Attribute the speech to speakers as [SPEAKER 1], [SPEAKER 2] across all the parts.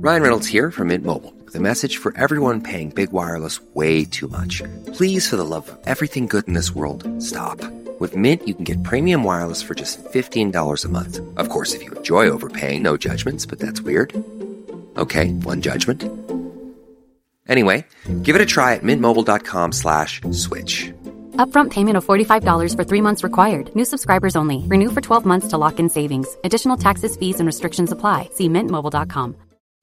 [SPEAKER 1] Ryan Reynolds here from Mint Mobile with a message for everyone paying big wireless way too much. Please, for the love of everything good in this world, stop. With Mint, you can get premium wireless for just $15 a month. Of course, if you enjoy overpaying, no judgments, but that's weird. Okay, one judgment. Anyway, give it a try at mintmobile.com slash switch.
[SPEAKER 2] Upfront payment of $45 for three months required. New subscribers only. Renew for 12 months to lock in savings. Additional taxes, fees, and restrictions apply. See mintmobile.com.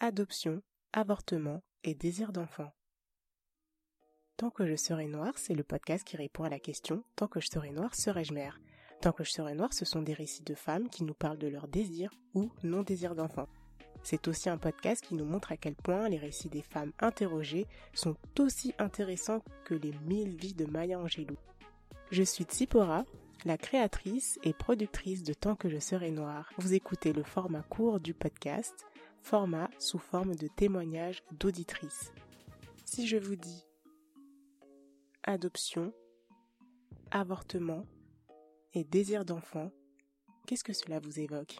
[SPEAKER 3] Adoption, avortement et désir d'enfant. Tant que je serai noire, c'est le podcast qui répond à la question Tant que je serai noire, serai-je mère? Tant que je serai noire, ce sont des récits de femmes qui nous parlent de leur désir ou non-désir d'enfant. C'est aussi un podcast qui nous montre à quel point les récits des femmes interrogées sont aussi intéressants que les mille vies de Maya Angelou. Je suis Tsipora, la créatrice et productrice de Tant que je serai noire. Vous écoutez le format court du podcast, format sous forme de témoignages d'auditrices. Si je vous dis adoption, avortement et désir d'enfant, qu'est-ce que cela vous évoque?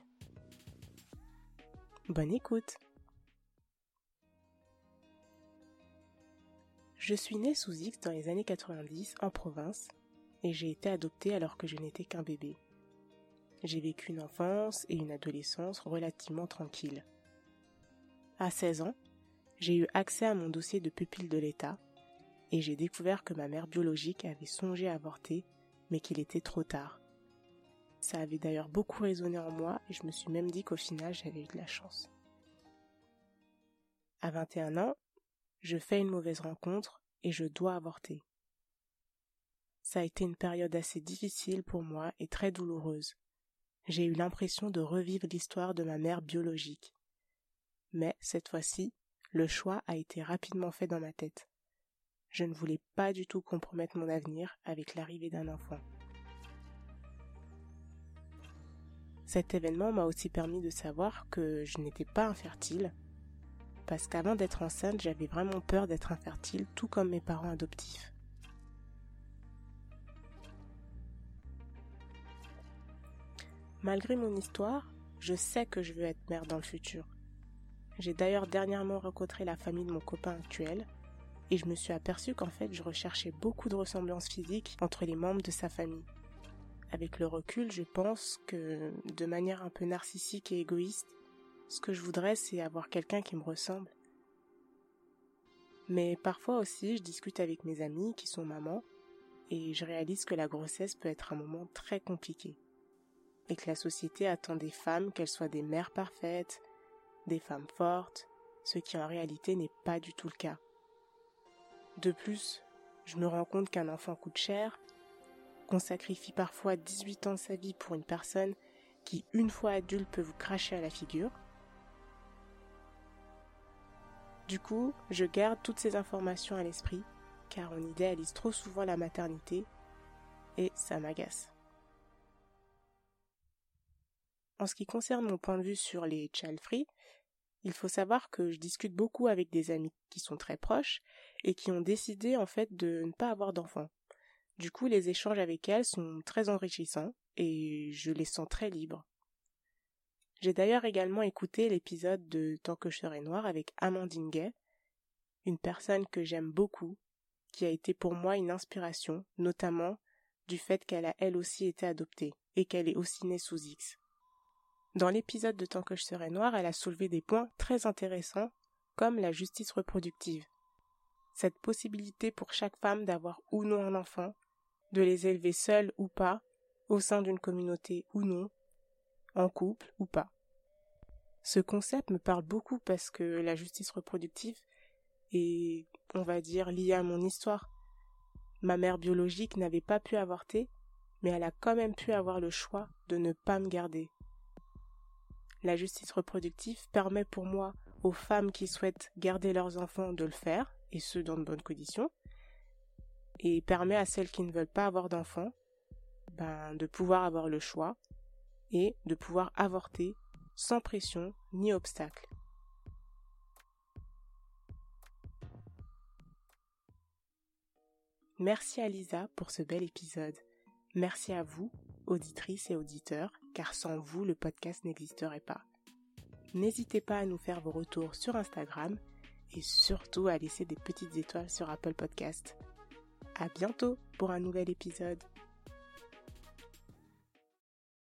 [SPEAKER 3] Bonne écoute Je suis née sous X dans les années 90 en province et j'ai été adoptée alors que je n'étais qu'un bébé. J'ai vécu une enfance et une adolescence relativement tranquilles. À 16 ans, j'ai eu accès à mon dossier de pupille de l'État et j'ai découvert que ma mère biologique avait songé à avorter mais qu'il était trop tard. Ça avait d'ailleurs beaucoup résonné en moi et je me suis même dit qu'au final j'avais eu de la chance. À 21 ans, je fais une mauvaise rencontre et je dois avorter. Ça a été une période assez difficile pour moi et très douloureuse. J'ai eu l'impression de revivre l'histoire de ma mère biologique. Mais cette fois-ci, le choix a été rapidement fait dans ma tête. Je ne voulais pas du tout compromettre mon avenir avec l'arrivée d'un enfant. Cet événement m'a aussi permis de savoir que je n'étais pas infertile, parce qu'avant d'être enceinte, j'avais vraiment peur d'être infertile, tout comme mes parents adoptifs. Malgré mon histoire, je sais que je veux être mère dans le futur. J'ai d'ailleurs dernièrement rencontré la famille de mon copain actuel, et je me suis aperçu qu'en fait je recherchais beaucoup de ressemblances physiques entre les membres de sa famille. Avec le recul, je pense que, de manière un peu narcissique et égoïste, ce que je voudrais, c'est avoir quelqu'un qui me ressemble. Mais parfois aussi, je discute avec mes amis qui sont mamans, et je réalise que la grossesse peut être un moment très compliqué. Et que la société attend des femmes qu'elles soient des mères parfaites, des femmes fortes, ce qui en réalité n'est pas du tout le cas. De plus, je me rends compte qu'un enfant coûte cher qu'on sacrifie parfois 18 ans de sa vie pour une personne qui, une fois adulte, peut vous cracher à la figure. Du coup, je garde toutes ces informations à l'esprit, car on idéalise trop souvent la maternité, et ça m'agace. En ce qui concerne mon point de vue sur les child free, il faut savoir que je discute beaucoup avec des amis qui sont très proches et qui ont décidé en fait de ne pas avoir d'enfants. Du coup, les échanges avec elles sont très enrichissants et je les sens très libres. J'ai d'ailleurs également écouté l'épisode de Tant que je serai noire avec Amandine Gay, une personne que j'aime beaucoup, qui a été pour moi une inspiration, notamment du fait qu'elle a elle aussi été adoptée et qu'elle est aussi née sous X. Dans l'épisode de Tant que je serai noire, elle a soulevé des points très intéressants comme la justice reproductive. Cette possibilité pour chaque femme d'avoir ou non un enfant de les élever seuls ou pas, au sein d'une communauté ou non, en couple ou pas. Ce concept me parle beaucoup parce que la justice reproductive est, on va dire, liée à mon histoire. Ma mère biologique n'avait pas pu avorter, mais elle a quand même pu avoir le choix de ne pas me garder. La justice reproductive permet pour moi aux femmes qui souhaitent garder leurs enfants de le faire, et ce dans de bonnes conditions, et permet à celles qui ne veulent pas avoir d'enfants ben, de pouvoir avoir le choix et de pouvoir avorter sans pression ni obstacle. Merci à Lisa pour ce bel épisode. Merci à vous, auditrices et auditeurs, car sans vous, le podcast n'existerait pas. N'hésitez pas à nous faire vos retours sur Instagram et surtout à laisser des petites étoiles sur Apple Podcast. À bientôt pour un nouvel épisode.